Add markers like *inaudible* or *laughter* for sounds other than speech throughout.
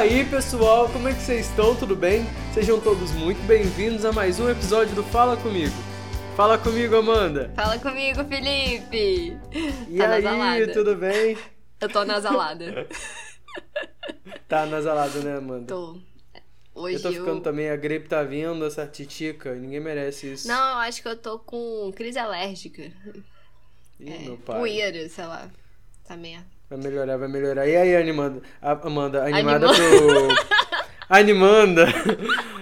aí, pessoal, como é que vocês estão? Tudo bem? Sejam todos muito bem-vindos a mais um episódio do Fala Comigo. Fala comigo, Amanda. Fala comigo, Felipe. E Tá aí, nasalada. tudo bem? Eu tô nasalada. *laughs* Tá nasalado, né, Amanda? tô. Hoje Eu tô ficando também, a gripe tá vindo, essa titica, ninguém merece isso. Não, eu acho que eu tô com crise alérgica. Ih, É, meu pai. poeira, sei lá. Essa merda. Vai melhorar, vai melhorar. E aí, Amanda? A- Amanda, animada Anima- pro. *laughs* Animanda!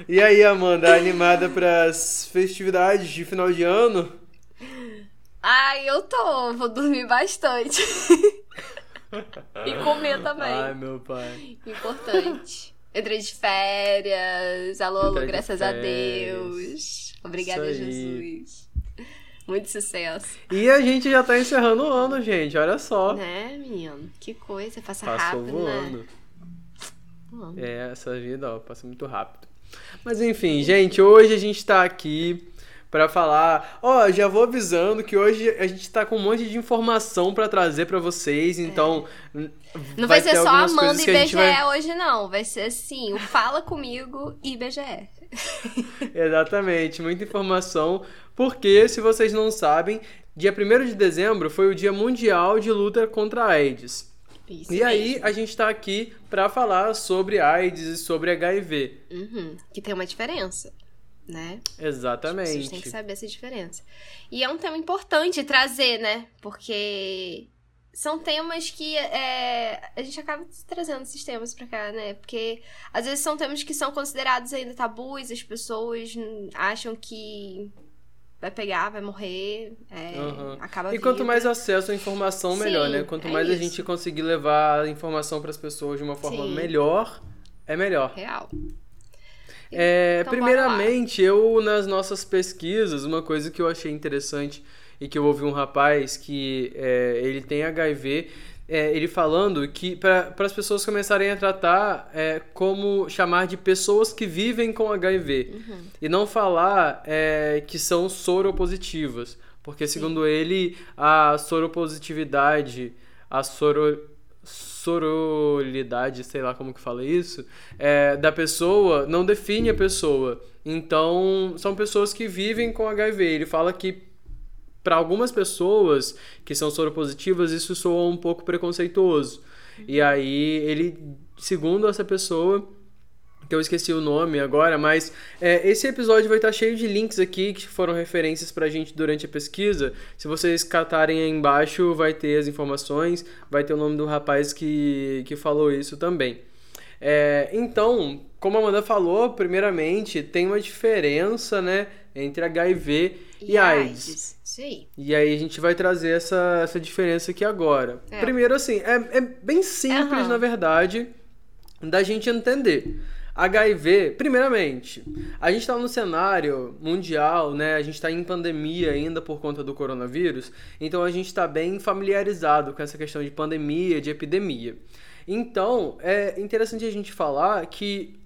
E aí, Amanda, animada pras festividades de final de ano? Ai, eu tô. Vou dormir bastante. e comer também. Ai, meu pai. Importante. Entrei de férias. Alô, alô, Entrei graças a. Deus. Obrigada. Jesus. Muito sucesso. E a gente já tá encerrando o ano, gente, olha só. Né, menino? Que coisa. Passa Passou rápido, voando. né? Voando. É, essa vida, ó, passa muito rápido. Mas enfim, gente, hoje a gente tá aqui pra falar. Ó, já vou avisando que hoje a gente tá com um monte de informação pra trazer pra vocês, então. Não vai, ser ter só Amanda e que a gente BGE vai- hoje, não. Vai ser assim, o Fala Comigo e BGE. *laughs* Exatamente, muita informação. Porque, se vocês não sabem, dia 1 de dezembro foi o Dia Mundial de Luta contra a AIDS. Isso E aí, mesmo. a gente tá aqui pra falar sobre AIDS e sobre HIV. Uhum, que tem uma diferença, né? Vocês Exatamente. têm que saber essa diferença. E é um tema importante trazer, né? Porque são temas que é, a gente acaba trazendo esses temas pra cá, né? Porque às vezes são temas que são considerados ainda tabus, as pessoas acham que vai pegar, vai morrer, é, Aham. acaba a E quanto mais acesso à informação, melhor, Sim, né? Quanto é mais a isso. gente conseguir levar a informação para as pessoas de uma forma Sim. melhor, é melhor. Real. É, Então, primeiramente, eu nas nossas pesquisas, uma coisa que eu achei interessante e que eu ouvi um rapaz que é, ele tem HIV, é, ele falando que para as pessoas começarem a tratar é, como chamar de pessoas que vivem com HIV Uhum. e não falar é, que são soropositivas, porque segundo ele a soropositividade, a soro sororidade, sei lá como que fala isso, é, da pessoa não define a pessoa. Então, são pessoas que vivem com HIV. Ele fala que para algumas pessoas que são soropositivas, isso soa um pouco preconceituoso. E aí, ele, segundo essa pessoa, que eu esqueci o nome agora, mas é, esse episódio vai estar cheio de links aqui que foram referências pra gente durante a pesquisa. Se vocês catarem aí embaixo, vai ter as informações, vai ter o nome do rapaz que, que falou isso também. É, então, como a Amanda falou, primeiramente, tem uma diferença, né, entre HIV e, AIDS. Isso aí. E aí a gente vai trazer essa, essa diferença aqui agora. É. Primeiro, assim, é, é bem simples, Aham. na verdade, da gente entender. HIV, primeiramente, a gente está no cenário mundial, né? A gente está em pandemia ainda por conta do coronavírus, então a gente está bem familiarizado com essa questão de pandemia, de epidemia. Então, é interessante a gente falar que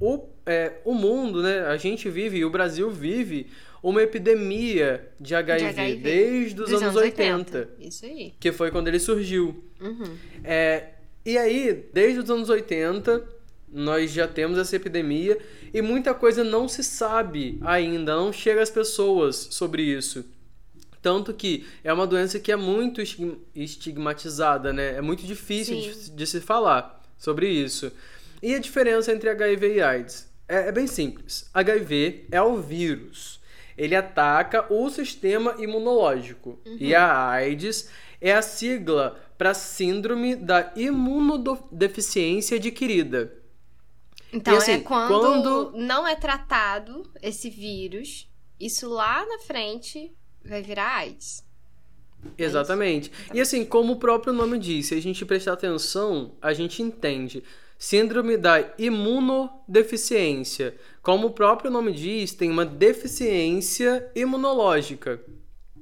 o, é, o mundo, né? A gente vive, e o Brasil vive uma epidemia de HIV, De HIV, desde os dos anos 80, Isso aí. que foi quando ele surgiu. Uhum. É, e aí, desde os anos 80, nós já temos essa epidemia e muita coisa não se sabe ainda, não chega às pessoas sobre isso. Tanto que é uma doença que é muito estig- estigmatizada, né? É muito difícil de, de se falar sobre isso. E a diferença entre HIV e AIDS? É, é bem simples. HIV é o vírus. Ele ataca o sistema imunológico. E a AIDS é a sigla para Síndrome da Imunodeficiência Adquirida. Então, assim, é quando, quando- não é tratado esse vírus, isso lá na frente vai virar AIDS. Exatamente. E assim, como o próprio nome diz, se a gente prestar atenção, a gente entende. Síndrome da imunodeficiência. Como o próprio nome diz, tem uma deficiência imunológica.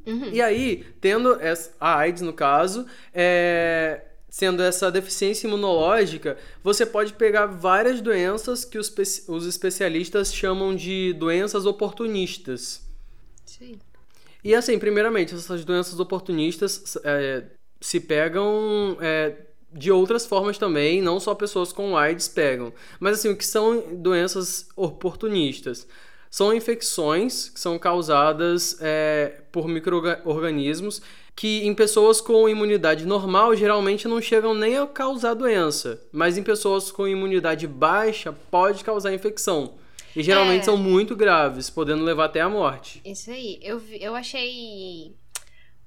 Uhum. E aí, tendo essa, a AIDS no caso, é, sendo essa deficiência imunológica, você pode pegar várias doenças que os, os especialistas chamam de doenças oportunistas. Sim. E assim, primeiramente, essas doenças oportunistas é, se pegam é, de outras formas também, não só pessoas com AIDS pegam. Mas assim, o que são doenças oportunistas? São infecções que são causadas é, por micro-organismos que em pessoas com imunidade normal geralmente não chegam nem a causar doença, mas em pessoas com imunidade baixa pode causar infecção. E geralmente é. são muito graves, podendo levar até a morte. Isso aí. Eu, eu achei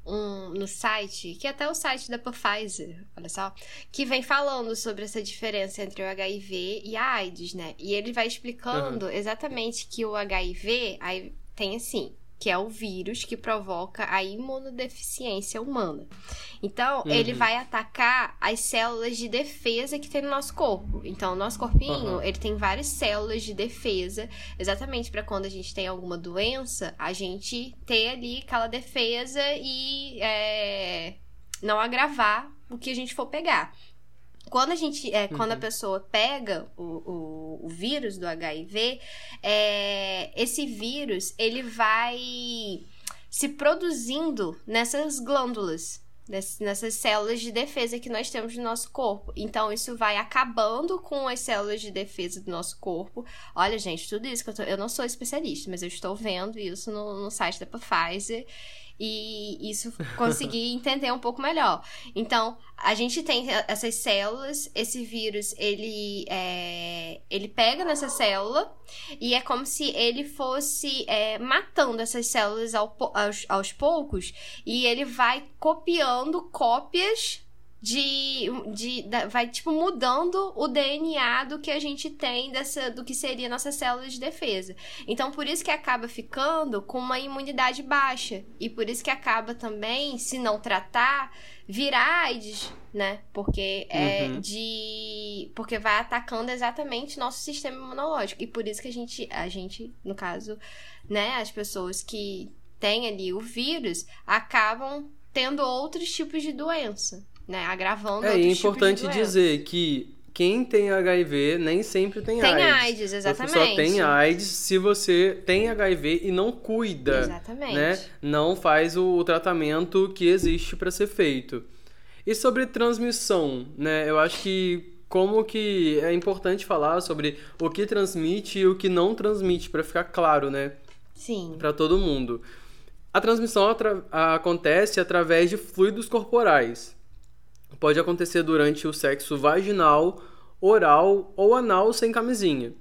um, no site, que é até o site da Pfizer, olha só, que vem falando sobre essa diferença entre o HIV e a AIDS, né? E ele vai explicando uhum. exatamente que o HIV aí tem assim, que é o vírus que provoca a imunodeficiência humana. Então, uhum. ele vai atacar as células de defesa que tem no nosso corpo. Então, o nosso corpinho, uhum. ele tem várias células de defesa, exatamente para quando a gente tem alguma doença, a gente ter ali aquela defesa e é, não agravar o que a gente for pegar. Quando a gente, é, uhum. quando a uhum. pessoa pega o, o, o vírus do HIV, é, esse vírus ele vai se produzindo nessas glândulas, nessas células de defesa que nós temos no nosso corpo. Então, isso vai acabando com as células de defesa do nosso corpo. Olha, gente, tudo isso que eu tô... Eu não sou especialista, mas eu estou vendo isso no, no site da Pfizer e isso consegui *laughs* entender um pouco melhor. Então, a gente tem essas células, esse vírus, ele, é, ele pega nessa célula e é como se ele fosse é, matando essas células ao, aos, aos poucos e ele vai copiando cópias de, de da, vai tipo mudando o DNA do que a gente tem dessa do que seria nossa célula de defesa. Então por isso que acaba ficando com uma imunidade baixa e por isso que acaba também, se não tratar, virar AIDS, né? Porque é uhum. de porque vai atacando exatamente nosso sistema imunológico e por isso que a gente a gente, no caso, né, as pessoas que têm ali o vírus acabam tendo outros tipos de doença né? Agravando É, é importante dizer que quem tem HIV nem sempre tem, tem AIDS. Tem AIDS, exatamente. Você só tem AIDS se você tem HIV e não cuida. Exatamente. Né? Não faz o tratamento que existe para ser feito. E sobre transmissão, né? Eu acho que como que é importante falar sobre o que transmite e o que não transmite para ficar claro, né? Sim. Para todo mundo. A transmissão atra acontece através de fluidos corporais pode acontecer durante o sexo vaginal, oral ou anal sem camisinha.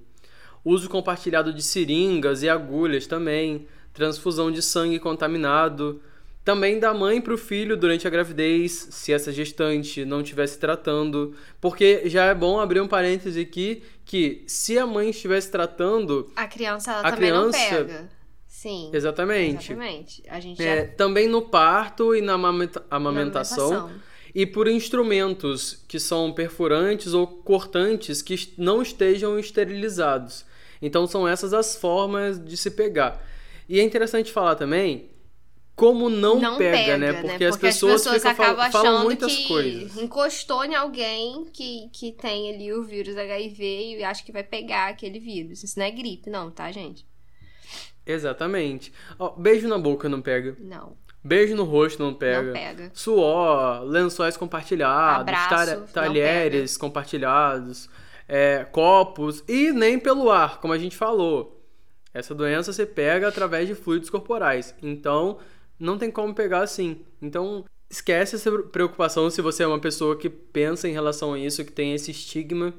Uso compartilhado de seringas e agulhas também, transfusão de sangue contaminado, também da mãe para o filho durante a gravidez, se essa gestante não estivesse tratando, porque já é bom abrir um parêntese aqui que se a mãe estivesse tratando, a criança ela a também criança, não pega. Sim. Exatamente. Exatamente. A gente é, já... Também no parto e na amamentação. Na amamentação e por instrumentos que são perfurantes ou cortantes que não estejam esterilizados. Então são essas as formas de se pegar. E é interessante falar também como não, não pega, pega, né? Porque, né? Porque as pessoas, as pessoas ficam, acabam falam muitas que coisas. encostou em alguém que, que tem ali o vírus HIV e acha que vai pegar aquele vírus. Isso não é gripe, não, tá, gente? Exatamente. Oh, beijo na boca não pega. Não. Beijo no rosto não pega. Não pega. Suor, lençóis compartilhados, Abraço, talheres compartilhados, é, copos e nem pelo ar, como a gente falou. Essa doença você pega através de fluidos corporais. Então, não tem como pegar assim. Então, esquece essa preocupação se você é uma pessoa que pensa em relação a isso, que tem esse estigma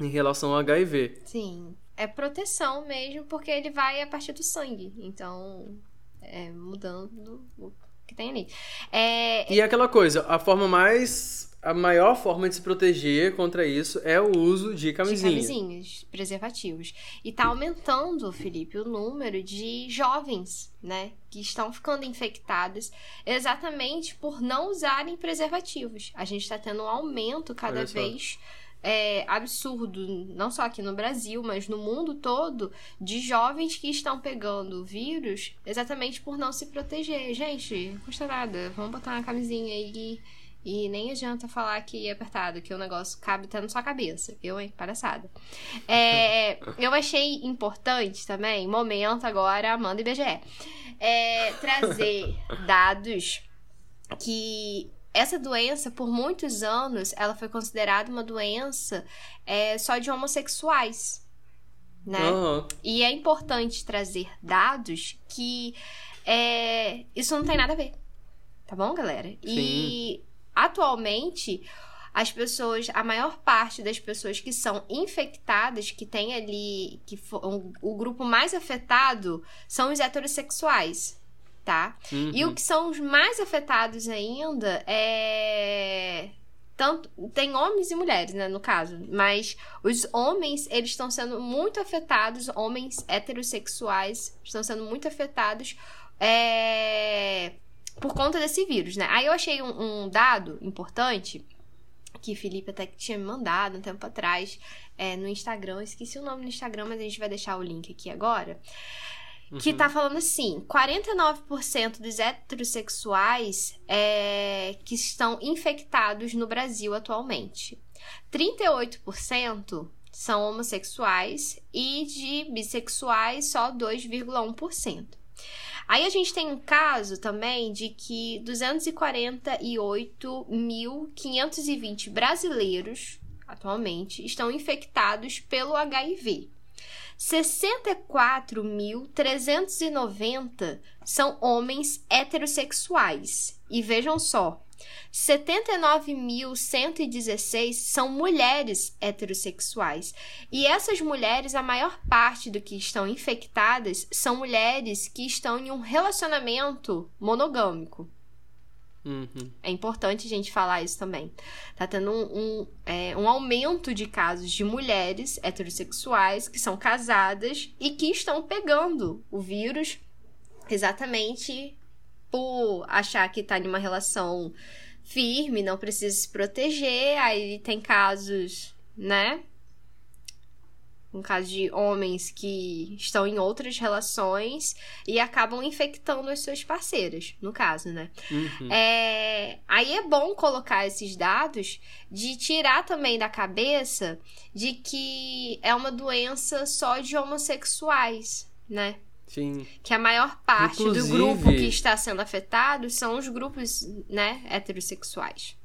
em relação ao HIV. Sim. É proteção mesmo, porque ele vai a partir do sangue. Então, é, mudando o que tem ali. É, e aquela coisa, a forma mais. A maior forma de se proteger contra isso é o uso de camisinha. De camisinhas, preservativos. E tá aumentando, Felipe, o número de jovens, né? Que estão ficando infectados exatamente por não usarem preservativos. A gente tá tendo um aumento cada vez é, absurdo, não só aqui no Brasil, mas no mundo todo, de jovens que estão pegando o vírus exatamente por não se proteger. Gente, não custa nada, vamos botar uma camisinha aí e nem adianta falar que é apertado, que o negócio cabe até na sua cabeça. Eu, hein? Palhaçada. É, eu achei importante também, momento agora, Amanda e BGE, é, trazer *laughs* dados que essa doença, por muitos anos, ela foi considerada uma doença é, só de homossexuais, né? Aham. E é importante trazer dados que é, isso não tem nada a ver. Tá bom, galera? E atualmente as pessoas, a maior parte das pessoas que são infectadas, que tem ali, que fo- um- o grupo mais afetado são os heterossexuais, tá? E Uhum. o que são os mais afetados ainda é tanto tem homens e mulheres, né, no caso, mas os homens, eles estão sendo muito afetados, homens heterossexuais estão sendo muito afetados é, por conta desse vírus, né? Aí eu achei um, um dado importante que Felipe até que tinha me mandado um tempo atrás é, no Instagram. Eu esqueci o nome no Instagram, mas a gente vai deixar o link aqui agora. Que Uhum. tá falando assim: 49% dos heterossexuais é, que estão infectados no Brasil atualmente. 38% são homossexuais e de bissexuais só 2,1%. Aí a gente tem um caso também de que 248.520 brasileiros atualmente estão infectados pelo HIV. 64.390 são homens heterossexuais. E vejam só, 79.116 são mulheres heterossexuais. E essas mulheres, a maior parte do que estão infectadas são mulheres que estão em um relacionamento monogâmico. Uhum. É importante a gente falar isso também. Tá tendo um, um, é, um aumento de casos de mulheres heterossexuais que são casadas e que estão pegando o vírus exatamente por achar que tá em uma relação firme, não precisa se proteger. Aí tem casos, né? Um caso de homens que estão em outras relações e acabam infectando as suas parceiras, no caso, né? Uhum. É, aí é bom colocar esses dados de tirar também da cabeça de que é uma doença só de homossexuais, né? Sim. Que a maior parte Inclusive- do grupo que está sendo afetado são os grupos, né, heterossexuais.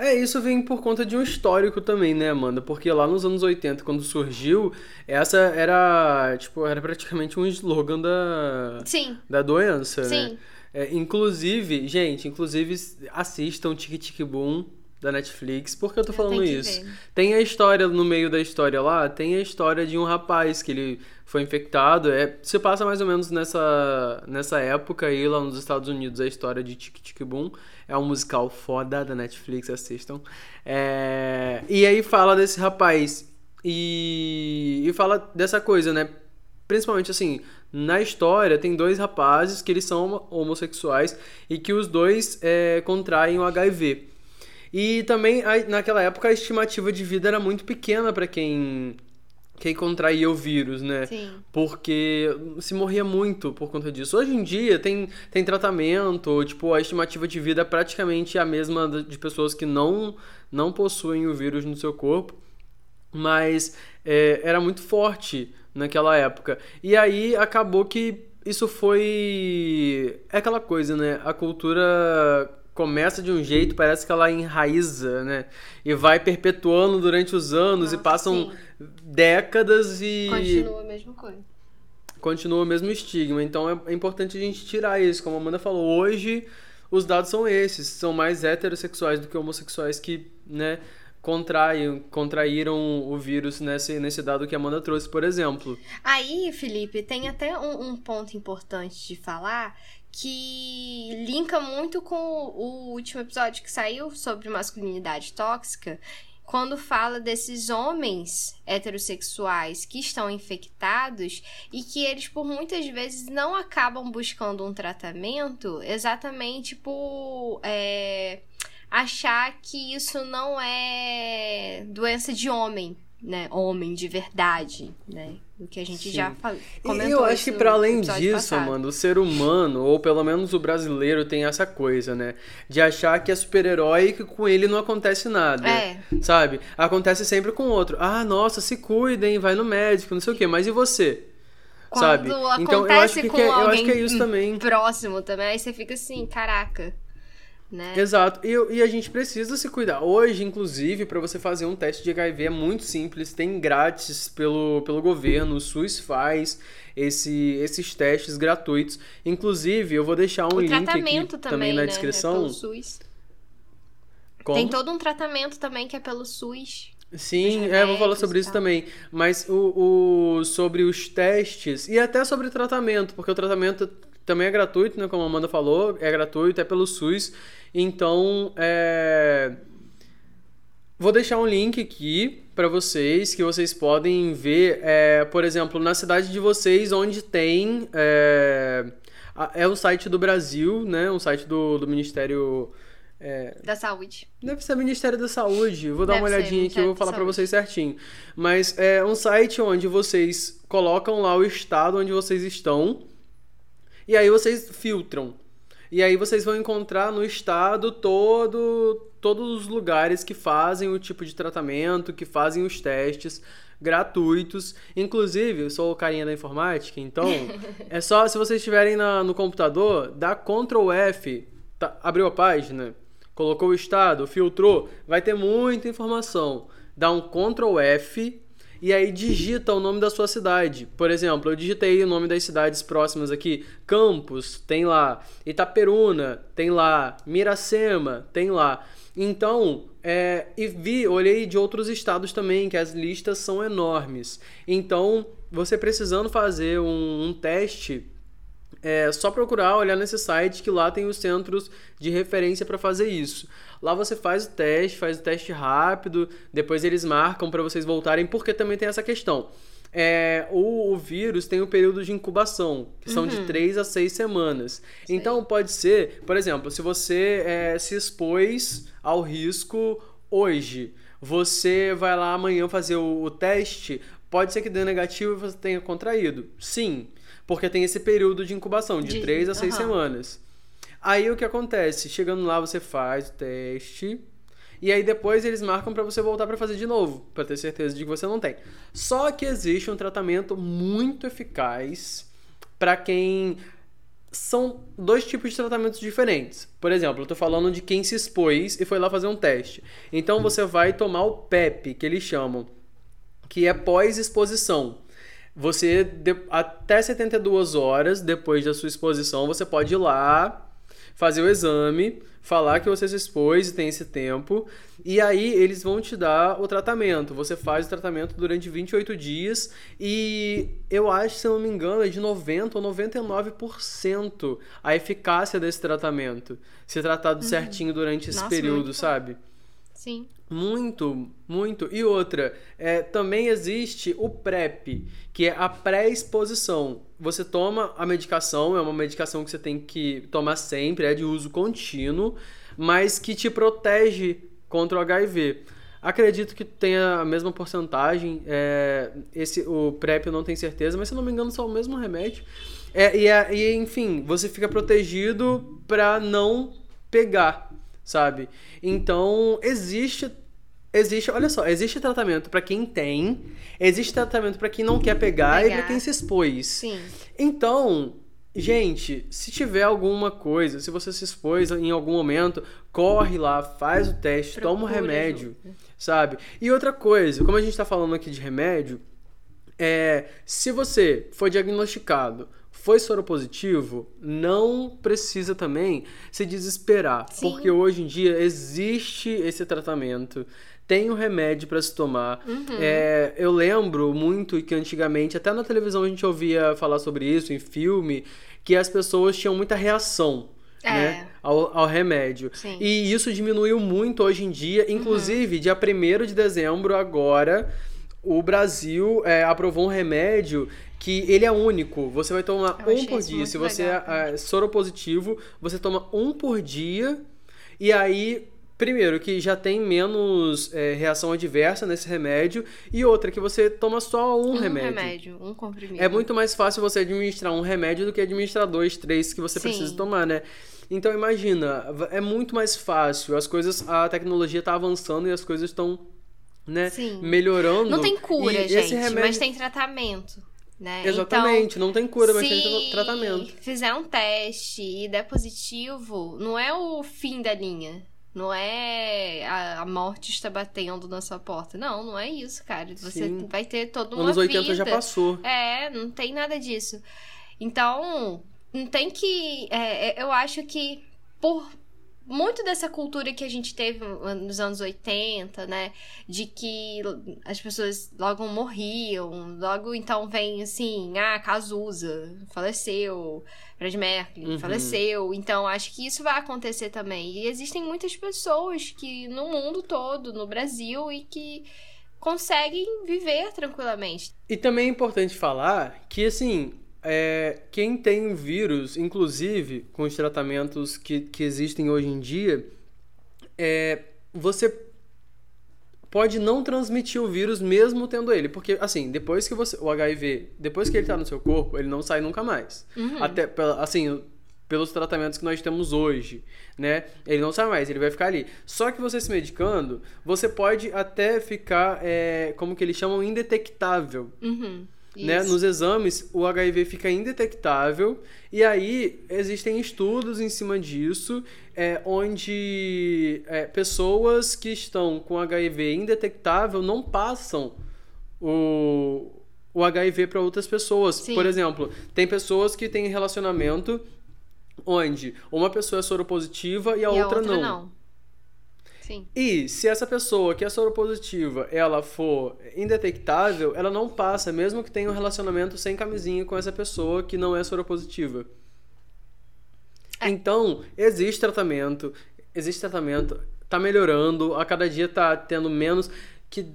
É, isso vem por conta de um histórico também, né, Amanda? Porque lá nos anos 80, quando surgiu, essa era, tipo, era praticamente um slogan da, Sim, da doença, né? sim. É, inclusive, gente, inclusive assistam Tic Tic Boom da Netflix. Por que eu tô Eu falando que isso? ver. Tem a história no meio da história lá, tem a história de um rapaz que ele foi infectado. É, se passa mais ou menos nessa, nessa época aí lá nos Estados Unidos a história de Tic Tic Boom. É um musical foda da Netflix, assistam. É, e aí fala desse rapaz e, e fala dessa coisa, né? Principalmente assim, na história tem dois rapazes que eles são homo- homossexuais e que os dois é, contraem o HIV. E também naquela época a estimativa de vida era muito pequena para quem quem contraía o vírus, né? Sim. Porque se morria muito por conta disso. Hoje em dia tem, tem tratamento, tipo, a estimativa de vida é praticamente a mesma de pessoas que não, não possuem o vírus no seu corpo. Mas é, era muito forte naquela época. E aí acabou que isso foi. É aquela coisa, né? A cultura começa de um jeito, parece que ela enraiza, né? E vai perpetuando durante os anos e Nossa, passam sim. décadas e Continua a mesma coisa. continua o mesmo estigma. Então é, é importante a gente tirar isso. Como a Amanda falou, hoje os dados são esses. São mais heterossexuais do que homossexuais que, né, contraem, contraíram o vírus nesse, nesse dado que a Amanda trouxe, por exemplo. Aí, Felipe, tem até um, um ponto importante de falar que linka muito com o último episódio que saiu sobre masculinidade tóxica, quando fala desses homens heterossexuais que estão infectados e que eles, por muitas vezes, não acabam buscando um tratamento exatamente por. é, achar que isso não é doença de homem, né? Homem de verdade, né? O que a gente Sim. já fa- E eu acho que para além disso, passado. mano, o ser humano, ou pelo menos o brasileiro, tem essa coisa, né? De achar que é super-herói e que com ele não acontece nada. É. Sabe? Acontece sempre com o outro. Ah, nossa, se cuidem, vai no médico, não sei o quê. Mas e você? Quando sabe? acontece Então eu acho que, com que é, eu acho que é isso também. próximo também, aí você fica assim, caraca. Né? Exato. E, e a gente precisa se cuidar. Hoje, inclusive, para você fazer um teste de HIV é muito simples, tem grátis pelo, pelo governo, o SUS faz esse, esses testes gratuitos. Inclusive, eu vou deixar um o link aqui tratamento também na né? descrição. É pelo SUS. Como? Tem todo um tratamento também que é pelo SUS. Sim, é, vou falar sobre isso também. Mas o, o- sobre os testes e até sobre o tratamento, porque o tratamento também é gratuito, né? Como a Amanda falou, é gratuito, é pelo SUS. Então, é... vou deixar um link aqui para vocês que vocês podem ver, é, por exemplo, na cidade de vocês, onde tem. É, é o site do Brasil, né? Um site do, do Ministério. é, Da saúde. Deve ser Ministério da Saúde. Vou dar Deve uma olhadinha aqui e vou falar Saúde. vocês certinho. Mas é um site onde vocês colocam lá o estado onde vocês estão e aí vocês filtram. E aí vocês vão encontrar no estado todo todos os lugares que fazem o tipo de tratamento, que fazem os testes gratuitos. Inclusive, eu sou o carinha da informática, então *laughs* é só se vocês estiverem na- no computador, dá Ctrl F, tá, abriu a página, colocou o estado, filtrou, vai ter muita informação. Dá um Ctrl F e aí digita o nome da sua cidade. Por exemplo, eu digitei o nome das cidades próximas aqui. Campos, tem lá. Itaperuna, tem lá. Miracema, tem lá. Então, é, e vi, olhei de outros estados também, que as listas são enormes. Então, você precisando fazer um, um teste, é só procurar, olhar nesse site que lá tem os centros de referência para fazer isso. Lá você faz o teste, faz o teste rápido, depois eles marcam para vocês voltarem, porque também tem essa questão. É, o, o vírus tem o período de incubação, que são de 3 a 6 semanas. Então pode ser, por exemplo, se você é, se expôs ao risco hoje, você vai lá amanhã fazer o, o teste, pode ser que dê negativo e você tenha contraído. Sim, porque tem esse período de incubação, de De- 3 a 6 aham. semanas. Aí o que acontece? Chegando lá, você faz o teste. E aí depois eles marcam pra você voltar pra fazer de novo, pra ter certeza de que você não tem. Só que existe um tratamento muito eficaz pra quem são dois tipos de tratamentos diferentes. Por exemplo, eu tô falando de quem se expôs e foi lá fazer um teste. Então você vai tomar o PEP, que eles chamam, que é pós-exposição. Você, até 72 horas depois da sua exposição, você pode ir lá, fazer o exame, falar que você se expôs e tem esse tempo, e aí eles vão te dar o tratamento. Você faz o tratamento durante 28 dias e eu acho, se eu não me engano, é de 90 ou 99% a eficácia desse tratamento. Se tratado certinho durante esse Nossa, período, bom. Sim. Muito, muito. E outra, é, também existe o PrEP, que é a pré-exposição. Você toma a medicação, é uma medicação que você tem que tomar sempre, é de uso contínuo, mas que te protege contra o HIV. Acredito que tenha a mesma porcentagem. é, esse, o PrEP eu não tenho certeza, mas se não me engano, são o mesmo remédio. É, e, é- e, enfim, você fica protegido para não pegar, sabe? Então, existe existe, olha só, existe tratamento para quem tem, existe tratamento para quem não quer pegar, e Pegar. para quem se expôs. Sim. Então, gente, se tiver alguma coisa, se você se expôs em algum momento, corre lá, faz o teste, toma o Procura remédio, sabe? E outra coisa, como a gente tá falando aqui de remédio, é, se você foi diagnosticado, foi soropositivo, não precisa também se desesperar, Sim. porque hoje em dia existe esse tratamento, tem o remédio para se tomar. Uhum. É, eu lembro muito que antigamente, até na televisão a gente ouvia falar sobre isso, em filme, que as pessoas tinham muita reação. É. Né, ao, ao remédio. Sim. E isso diminuiu muito hoje em dia. Inclusive, dia 1 de dezembro, agora, o Brasil é, aprovou um remédio que ele é único. Você vai tomar Eu um por dia. Se você legal é, é soropositivo, você toma um por dia. E aí, primeiro, que já tem menos é, reação adversa nesse remédio. E outra, que você toma só um, Um remédio. remédio, um comprimido. É muito mais fácil você administrar um remédio do que administrar dois, três que você Sim. precisa tomar, né? Então imagina, é muito mais fácil. As coisas, a tecnologia tá avançando e as coisas estão, né, Sim. melhorando. Não tem cura, E gente, esse remédio... mas tem tratamento. Né? Exatamente, então, não tem cura, mas tem tratamento. Se fizer um teste e der positivo, não é o fim da linha. Não é a, a, morte está batendo na sua porta. Não, não é isso, cara. Você Sim. vai ter toda uma Anos 80 vida. já passou. É, não tem nada disso. Então, não tem que. É, é eu acho que por muito dessa cultura que a gente teve nos anos 80, né? De que as pessoas logo morriam, logo então vem assim, ah, Cazuza faleceu, Fred Mercury uhum. faleceu. Então acho que isso vai acontecer também. E existem muitas pessoas que no mundo todo, no Brasil, e que conseguem viver tranquilamente. E também é importante falar que assim, é, quem tem o vírus, inclusive com os tratamentos que, que existem hoje em dia, é, você pode não transmitir o vírus mesmo tendo ele, porque assim, depois que você o HIV, depois que ele está no seu corpo, ele não sai nunca mais. Uhum. Até assim, pelos tratamentos que nós temos hoje, né? Ele não sai mais, ele vai ficar ali. Só que você se medicando, você pode até ficar, é, como que eles chamam, indetectável. Uhum. Né? Nos exames, o HIV fica indetectável, e aí existem estudos em cima disso, é, onde é, pessoas que estão com HIV indetectável não passam o, o HIV para outras pessoas. Sim. Por exemplo, tem pessoas que têm relacionamento onde uma pessoa é soropositiva e a, e outra, a outra não. não. Sim. E se essa pessoa que é soropositiva, ela for indetectável, ela não passa, mesmo que tenha um relacionamento sem camisinha com essa pessoa que não é soropositiva. É. Então, existe tratamento, existe tratamento, tá melhorando, a cada dia tá tendo menos que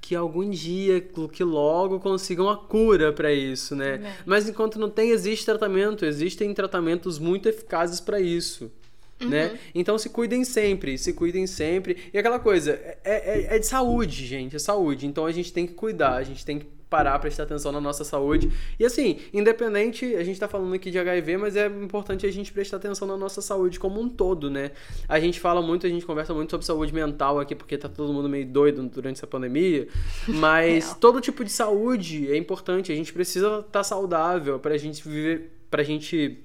que algum dia, que logo consigam a cura para isso, né? É. Mas enquanto não tem, existe tratamento, existem tratamentos muito eficazes para isso. Né? Uhum. Né? Então se cuidem sempre, se cuidem sempre. E aquela coisa, é, é, é, de saúde, gente, é saúde. Então a gente tem que cuidar, a gente tem que parar, prestar atenção na nossa saúde. E assim, independente, a gente tá falando aqui de HIV, mas é importante a gente prestar atenção na nossa saúde como um todo, né? A gente fala muito, a gente conversa muito sobre saúde mental aqui, porque tá todo mundo meio doido durante essa pandemia. Mas *laughs* todo tipo de saúde é importante, a gente precisa estar tá saudável pra gente viver, pra gente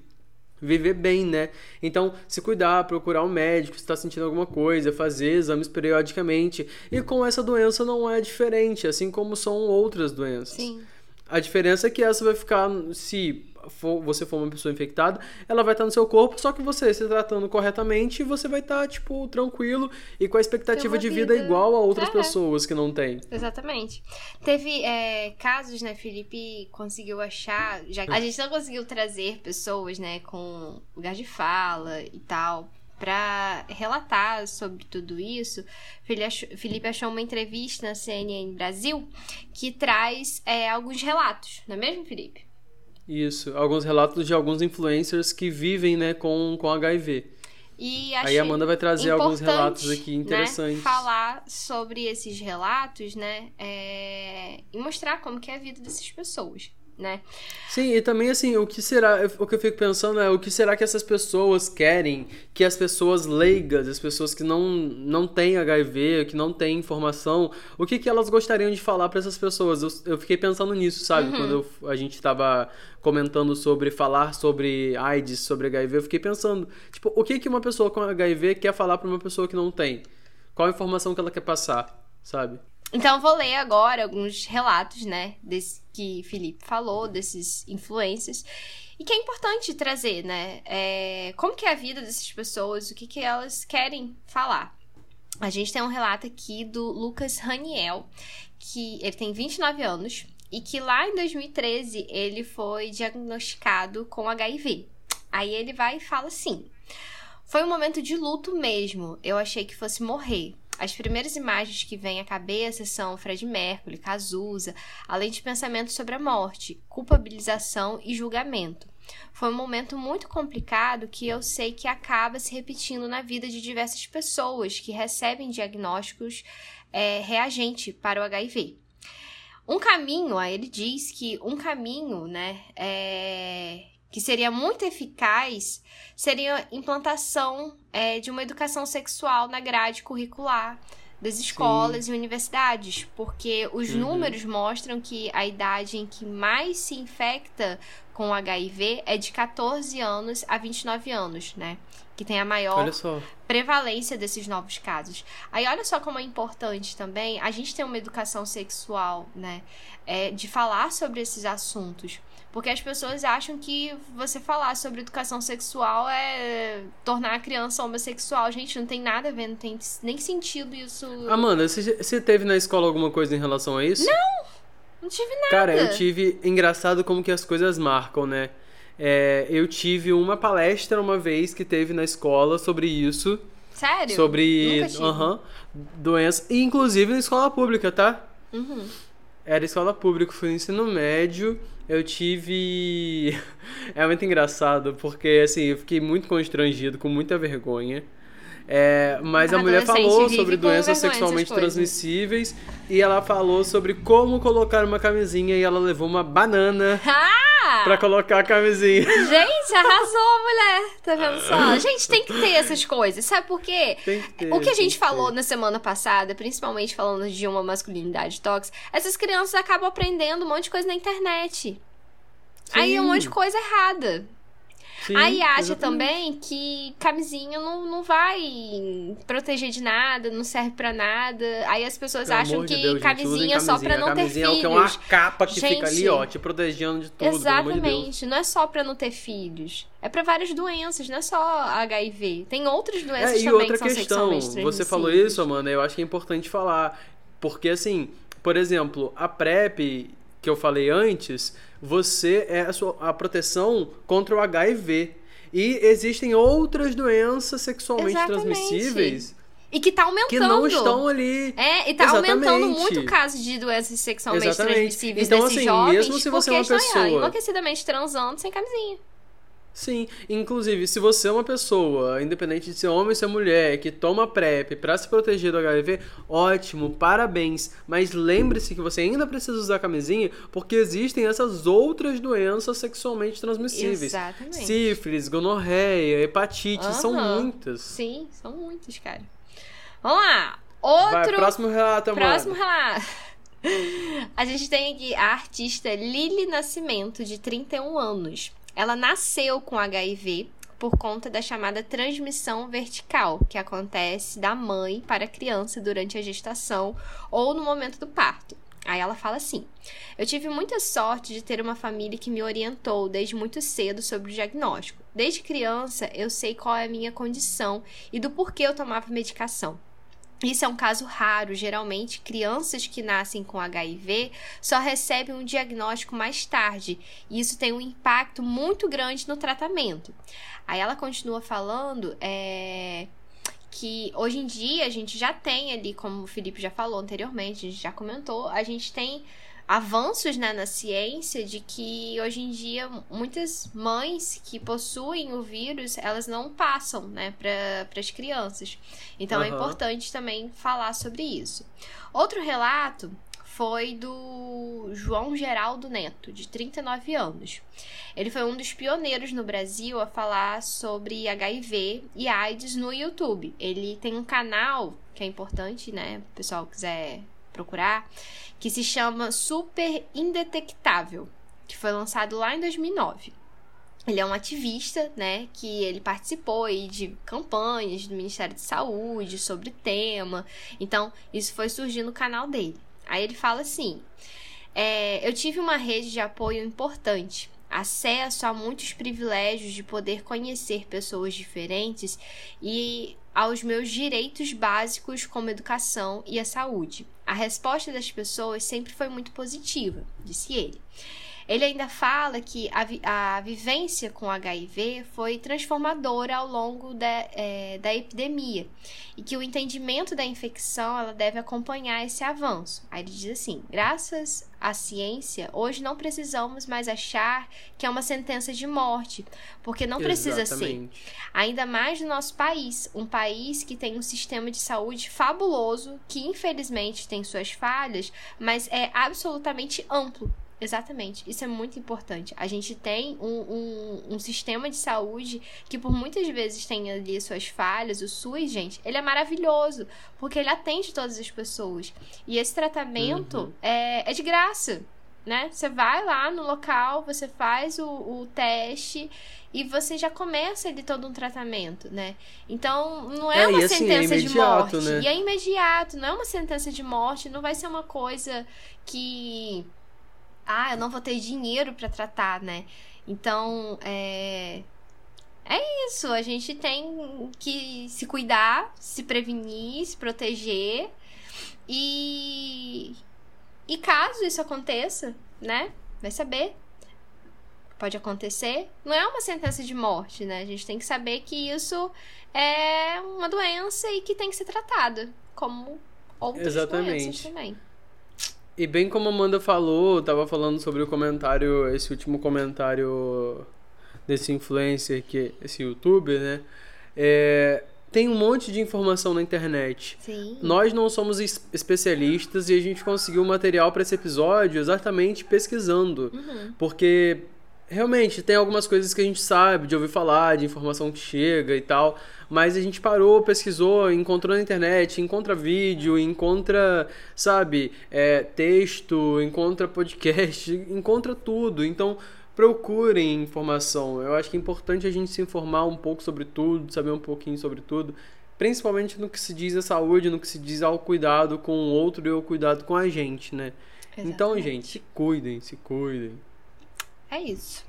viver bem, né? Então, se cuidar, procurar um médico se está sentindo alguma coisa, fazer exames periodicamente. E com essa doença não é diferente, assim como são outras doenças. Sim. A diferença é que essa vai ficar, se for, você for uma pessoa infectada, ela vai estar no seu corpo, só que você se tratando corretamente, você vai estar, tipo, tranquilo e com a expectativa de vida, vida, igual a outras é. pessoas que não têm. Exatamente. Teve é, casos, né, Felipe conseguiu achar, já a gente não conseguiu trazer pessoas, né, com lugar de fala e tal, para relatar sobre tudo isso, Felipe achou uma entrevista na CNN Brasil que traz é, alguns relatos, não é mesmo, Felipe? Isso, alguns relatos de alguns influencers que vivem né, com, com HIV. E Aí a Amanda vai trazer alguns relatos aqui interessantes. Né, falar sobre esses relatos, né? É, e mostrar como que é a vida dessas pessoas né? Sim, e também assim, o que será, o que eu fico pensando é o que será que essas pessoas querem que as pessoas leigas, as pessoas que não, não têm HIV, que não têm informação, o que, que elas gostariam de falar para essas pessoas? Eu, eu fiquei pensando nisso, sabe? Uhum. Quando eu, a gente estava comentando sobre falar sobre AIDS, sobre HIV, eu fiquei pensando, tipo, o que que uma pessoa com HIV quer falar para uma pessoa que não tem? Qual a informação que ela quer passar, sabe? Então, vou ler agora alguns relatos, né, desse que Felipe falou, desses influencers. E que é importante trazer, né? É, como que é a vida dessas pessoas, o que, que elas querem falar. A gente tem um relato aqui do Lucas Raniel, que ele tem 29 anos e que lá em 2013 ele foi diagnosticado com HIV. Aí ele vai e fala assim: Foi um momento de luto mesmo. Eu achei que fosse morrer. As primeiras imagens que vêm à cabeça são Fred Mercury, Cazuza, além de pensamentos sobre a morte, culpabilização e julgamento. Foi um momento muito complicado que eu sei que acaba se repetindo na vida de diversas pessoas que recebem diagnósticos é, reagente para o HIV. Um caminho, ele diz que um caminho, né, é, que seria muito eficaz seria a implantação é, de uma educação sexual na grade curricular das escolas Sim. e universidades, porque os uhum. números mostram que a idade em que mais se infecta com HIV é de 14 anos a 29 anos, né? Que tem a maior prevalência desses novos casos. Aí olha só como é importante também a gente ter uma educação sexual, né? É, de falar sobre esses assuntos. Porque as pessoas acham que você falar sobre educação sexual é tornar a criança homossexual. Gente, não tem nada a ver, não tem nem sentido isso. Amanda, você, teve na escola alguma coisa em relação a isso? Não! Não tive nada. Cara, eu tive. Engraçado como que as coisas marcam, né? É, eu tive uma palestra uma vez que teve na escola sobre isso. Sério? Sobre. Aham. Uh -huh, doença. Inclusive na escola pública, tá? Uhum. Era escola pública, fui no ensino médio. Eu tive. *laughs* é muito engraçado, porque assim, eu fiquei muito constrangido, com muita vergonha. É, mas a, a mulher falou sobre doenças sexualmente transmissíveis e ela falou sobre como colocar uma camisinha e ela levou uma banana *laughs* ah! Pra colocar a camisinha. Gente, arrasou, mulher. Tá vendo só? Gente, tem que ter essas coisas. Sabe por quê? Tem que ter, o que a gente falou na semana passada, principalmente falando de uma masculinidade tóxica, essas crianças acabam aprendendo um monte de coisa na internet. Sim. Aí é um monte de coisa errada. Sim, Aí acha exatamente. também que camisinha não, não vai proteger de nada, não serve para nada. Aí as pessoas Pelo acham que de Deus, camisinha, só pra não ter filhos. é uma capa que gente, fica ali, ó, te protegendo de tudo. Exatamente. De não é só pra não ter filhos. É para várias doenças, não é só HIV. Tem outras doenças é, e também outra que são questão, Você falou isso, Amanda, eu acho que é importante falar. Porque, assim, por exemplo, a PrEP que eu falei antes você é a, sua, a proteção contra o HIV. E existem outras doenças sexualmente Exatamente. transmissíveis. E que tá aumentando. Que não estão ali. É, e tá Exatamente. aumentando muito o caso de doenças sexualmente Exatamente. transmissíveis então, desses assim, jovens. Mesmo se você é uma pessoa. enlouquecidamente transando sem camisinha. Sim, inclusive, se você é uma pessoa, independente de ser homem ou ser mulher, que toma PrEP para se proteger do HIV, ótimo, parabéns. Mas lembre-se que você ainda precisa usar camisinha, porque existem essas outras doenças sexualmente transmissíveis. Exatamente. Sífilis, gonorreia, hepatite, uhum. são muitas. Sim, são muitas, cara. Vamos lá. Outro. Vai, próximo relato, amor. Próximo relato. *laughs* A gente tem aqui a artista Lili Nascimento, de 31 anos. Ela nasceu com HIV por conta da chamada transmissão vertical, que acontece da mãe para a criança durante a gestação ou no momento do parto. Aí ela fala assim: Eu tive muita sorte de ter uma família que me orientou desde muito cedo sobre o diagnóstico. Desde criança eu sei qual é a minha condição e do porquê eu tomava medicação. Isso é um caso raro. Geralmente, crianças que nascem com HIV só recebem um diagnóstico mais tarde, e isso tem um impacto muito grande no tratamento. Aí ela continua falando é, que hoje em dia a gente já tem ali, como o Felipe já falou anteriormente, a gente já comentou, a gente tem avanços né, na ciência de que hoje em dia muitas mães que possuem o vírus elas não passam né, para as crianças. Então uhum. é importante também falar sobre isso. Outro relato foi do João Geraldo Neto, de 39 anos. Ele foi um dos pioneiros no Brasil a falar sobre HIV e AIDS no YouTube. Ele tem um canal que é importante, né? O pessoal quiser procurar, que se chama Super Indetectável, que foi lançado lá em 2009. Ele é um ativista, né, que ele participou de campanhas do Ministério de Saúde sobre tema. Então, isso foi surgindo no canal dele. Aí ele fala assim: é, Eu tive uma rede de apoio importante, acesso a muitos privilégios de poder conhecer pessoas diferentes e aos meus direitos básicos como educação e a saúde. A resposta das pessoas sempre foi muito positiva, disse ele. Ele ainda fala que a, vi a vivência com HIV foi transformadora ao longo da, é, da epidemia e que o entendimento da infecção ela deve acompanhar esse avanço. Aí ele diz assim: graças à ciência, hoje não precisamos mais achar que é uma sentença de morte, porque não precisa ser. Ainda mais no nosso país, um país que tem um sistema de saúde fabuloso, que infelizmente tem suas falhas, mas é absolutamente amplo Exatamente, isso é muito importante. A gente tem um, um, um, sistema de saúde que por muitas vezes tem ali suas falhas, o SUS, gente, ele é maravilhoso, porque ele atende todas as pessoas. E esse tratamento uhum. é, é de graça, né? Você vai lá no local, você faz o, o teste e você já começa ali todo um tratamento, né? Então, não é, é uma assim, sentença é de morte. Né? E é imediato, não é uma sentença de morte, não vai ser uma coisa que ah, eu não vou ter dinheiro para tratar, né? Então, é. É isso, a gente tem que se cuidar, se prevenir, se proteger. E. E caso isso aconteça, né? Vai saber. Pode acontecer. Não é uma sentença de morte, né? A gente tem que saber que isso é uma doença e que tem que ser tratada. Como outras Exatamente. doenças também. E bem como a Amanda falou, tava falando sobre o comentário, esse último comentário desse influencer, que esse youtuber, né? É, tem um monte de informação na internet. Sim. Nós não somos especialistas e a gente conseguiu material para esse episódio exatamente pesquisando. Uhum. Porque realmente tem algumas coisas que a gente sabe de ouvir falar, de informação que chega e tal. Mas a gente parou, pesquisou, encontrou na internet, encontra vídeo, encontra, sabe, é, texto, encontra podcast, *laughs* encontra tudo. Então, procurem informação. Eu acho que é importante a gente se informar um pouco sobre tudo, saber um pouquinho sobre tudo. Principalmente no que se diz a saúde, no que se diz ao cuidado com o outro e ao cuidado com a gente, né? Exatamente. Então, gente, se cuidem, se cuidem. É isso.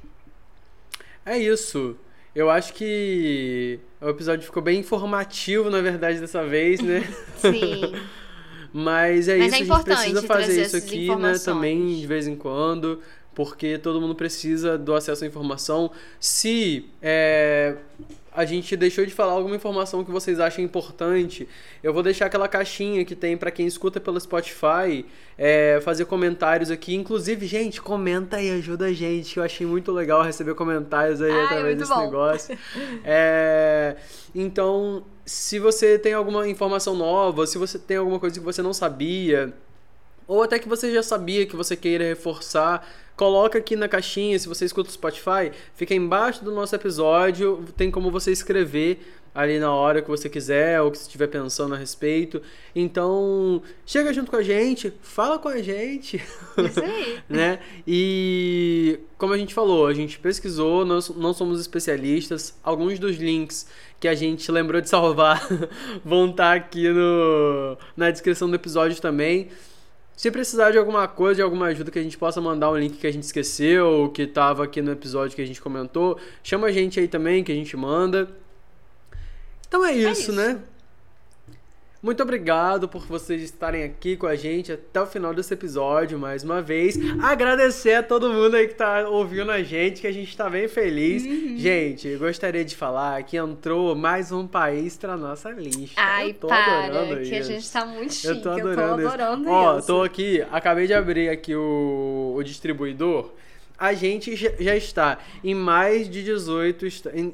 É isso. Eu acho que o episódio ficou bem informativo, na verdade, dessa vez, né? *laughs* Sim. Mas é Mas isso, é a gente precisa fazer isso aqui, né? Também de vez em quando, porque todo mundo precisa do acesso à informação. Se é, a gente deixou de falar alguma informação que vocês acham importante, eu vou deixar aquela caixinha que tem para quem escuta pelo Spotify é, fazer comentários aqui. Inclusive, gente, comenta aí, ajuda a gente. Eu achei muito legal receber comentários aí Ai, através desse bom. negócio. *laughs* É, então, se você tem alguma informação nova, se você tem alguma coisa que você não sabia, ou até que você já sabia que você queira reforçar coloca aqui na caixinha, se você escuta o Spotify, fica embaixo do nosso episódio, tem como você escrever ali na hora que você quiser ou que você estiver pensando a respeito. Então, chega junto com a gente, fala com a gente. Isso aí. *laughs* né? E como a gente falou, a gente pesquisou, nós não somos especialistas. Alguns dos links que a gente lembrou de salvar *laughs* vão estar aqui no, na descrição do episódio também. Se precisar de alguma coisa, de alguma ajuda que a gente possa mandar um link que a gente esqueceu, que estava aqui no episódio que a gente comentou, chama a gente aí também que a gente manda. Então é isso, é isso. né? Muito obrigado por vocês estarem aqui com a gente até o final desse episódio mais uma vez. Agradecer a todo mundo aí que tá ouvindo a gente, que a gente tá bem feliz. Uhum. Gente, gostaria de falar que entrou mais um país pra nossa lista. Ai, eu tô para, adorando que isso. a gente tá muito chique. Eu tô adorando, eu tô adorando isso. Ó, tô aqui, acabei de abrir aqui o, o distribuidor a gente já está em mais de 18,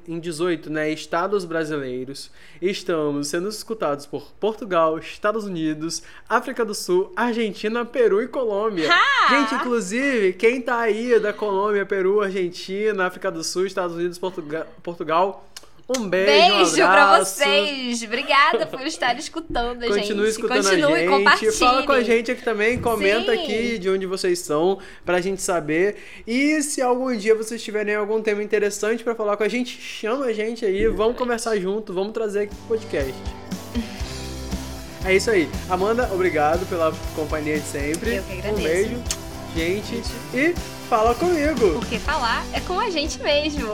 em 18 né, estados brasileiros. Estamos sendo escutados por Portugal, Estados Unidos, África do Sul, Argentina, Peru e Colômbia. Ha! Gente, inclusive, quem tá aí da Colômbia, Peru, Argentina, África do Sul, Estados Unidos, Portugal, Portugal um beijo, beijo um pra vocês. Obrigada por estar escutando a gente. Continue escutando Continue, a gente. Compartilhe. Fala com a gente aqui também. Comenta Sim. aqui de onde vocês são pra gente saber. E se algum dia vocês tiverem algum tema interessante pra falar com a gente, chama a gente aí. Vamos conversar junto. Vamos trazer aqui pro podcast. *laughs* É isso aí. Amanda, obrigado pela companhia de sempre. Eu que agradeço. Um beijo, gente. E fala comigo. Porque falar é com a gente mesmo.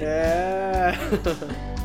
É. *laughs*